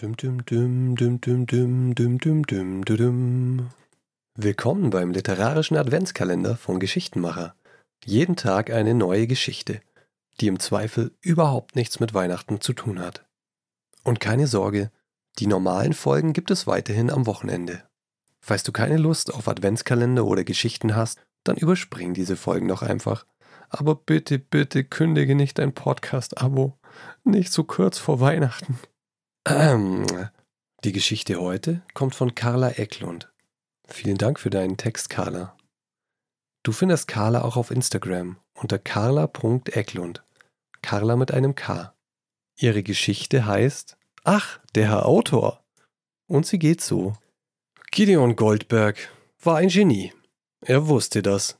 Dum, dum, dum, dum, dum, dum, dum, dum, dum, dum. Willkommen beim literarischen Adventskalender von Geschichtenmacher. Jeden Tag eine neue Geschichte, die im Zweifel überhaupt nichts mit Weihnachten zu tun hat. Und keine Sorge, die normalen Folgen gibt es weiterhin am Wochenende. Falls du keine Lust auf Adventskalender oder Geschichten hast, dann überspring diese Folgen doch einfach. Aber bitte, bitte kündige nicht dein Podcast-Abo. Nicht so kurz vor Weihnachten. Ähm, die Geschichte heute kommt von Carla Ecklund. Vielen Dank für deinen Text, Carla. Du findest Carla auch auf Instagram unter carla.ecklund. Carla mit einem K. Ihre Geschichte heißt Ach, der Herr Autor. Und sie geht so. Gideon Goldberg war ein Genie. Er wusste das.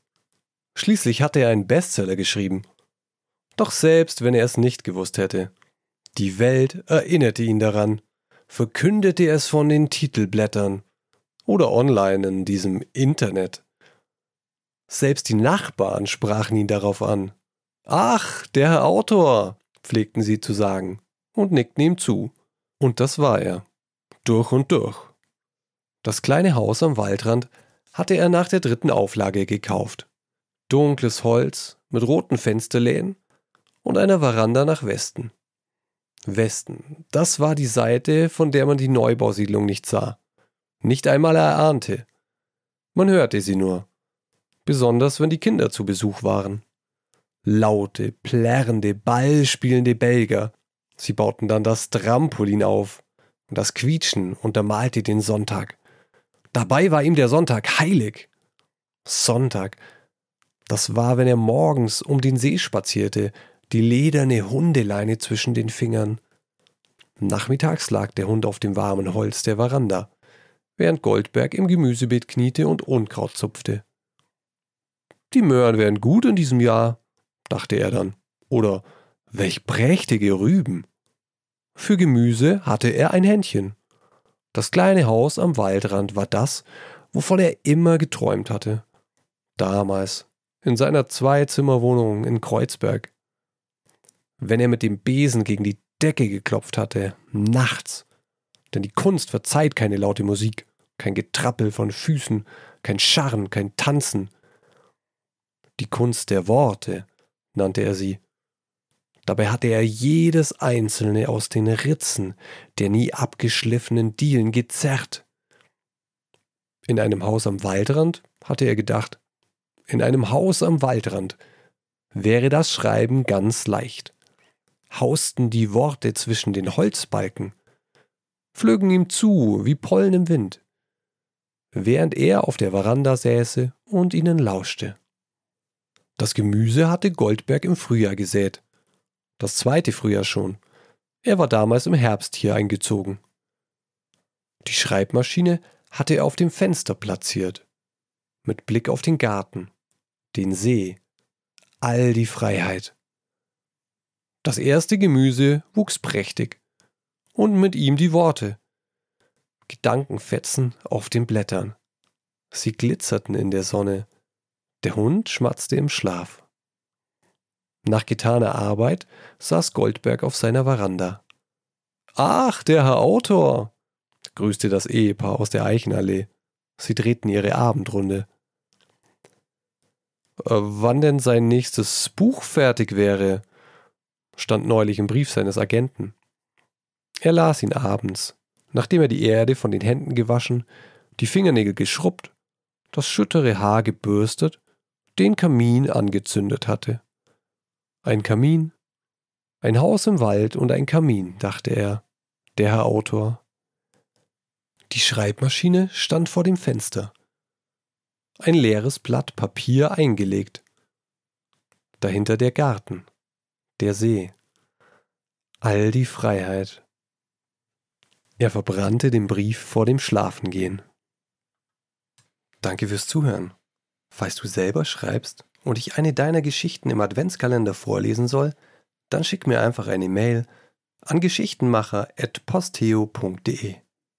Schließlich hatte er einen Bestseller geschrieben. Doch selbst wenn er es nicht gewusst hätte, die Welt erinnerte ihn daran, verkündete es von den Titelblättern oder online in diesem Internet. Selbst die Nachbarn sprachen ihn darauf an. Ach, der Herr Autor, pflegten sie zu sagen und nickten ihm zu. Und das war er. Durch und durch. Das kleine Haus am Waldrand hatte er nach der dritten Auflage gekauft. Dunkles Holz mit roten Fensterläden und einer Veranda nach Westen. Westen, das war die Seite, von der man die Neubausiedlung nicht sah. Nicht einmal erahnte. Man hörte sie nur. Besonders wenn die Kinder zu Besuch waren. Laute, plärrende, ballspielende Belger. Sie bauten dann das Trampolin auf. Und das Quietschen untermalte den Sonntag. Dabei war ihm der Sonntag heilig. Sonntag. Das war, wenn er morgens um den See spazierte, die lederne Hundeleine zwischen den Fingern. Nachmittags lag der Hund auf dem warmen Holz der Veranda, während Goldberg im Gemüsebeet kniete und Unkraut zupfte. Die Möhren wären gut in diesem Jahr, dachte er dann. Oder welch prächtige Rüben. Für Gemüse hatte er ein Händchen. Das kleine Haus am Waldrand war das, wovon er immer geträumt hatte. Damals, in seiner Zweizimmerwohnung in Kreuzberg wenn er mit dem Besen gegen die Decke geklopft hatte, nachts. Denn die Kunst verzeiht keine laute Musik, kein Getrappel von Füßen, kein Scharren, kein Tanzen. Die Kunst der Worte nannte er sie. Dabei hatte er jedes einzelne aus den Ritzen der nie abgeschliffenen Dielen gezerrt. In einem Haus am Waldrand, hatte er gedacht, in einem Haus am Waldrand wäre das Schreiben ganz leicht hausten die Worte zwischen den Holzbalken, flögen ihm zu wie Pollen im Wind, während er auf der Veranda säße und ihnen lauschte. Das Gemüse hatte Goldberg im Frühjahr gesät, das zweite Frühjahr schon. Er war damals im Herbst hier eingezogen. Die Schreibmaschine hatte er auf dem Fenster platziert, mit Blick auf den Garten, den See, all die Freiheit. Das erste Gemüse wuchs prächtig. Und mit ihm die Worte. Gedankenfetzen auf den Blättern. Sie glitzerten in der Sonne. Der Hund schmatzte im Schlaf. Nach getaner Arbeit saß Goldberg auf seiner Veranda. Ach, der Herr Autor, grüßte das Ehepaar aus der Eichenallee. Sie drehten ihre Abendrunde. Äh, wann denn sein nächstes Buch fertig wäre, stand neulich im Brief seines Agenten. Er las ihn abends, nachdem er die Erde von den Händen gewaschen, die Fingernägel geschrubbt, das schüttere Haar gebürstet, den Kamin angezündet hatte. Ein Kamin, ein Haus im Wald und ein Kamin, dachte er, der Herr Autor. Die Schreibmaschine stand vor dem Fenster. Ein leeres Blatt Papier eingelegt. Dahinter der Garten der See, all die Freiheit. Er verbrannte den Brief vor dem Schlafengehen. Danke fürs Zuhören. Falls du selber schreibst und ich eine deiner Geschichten im Adventskalender vorlesen soll, dann schick mir einfach eine Mail an geschichtenmacher.posteo.de.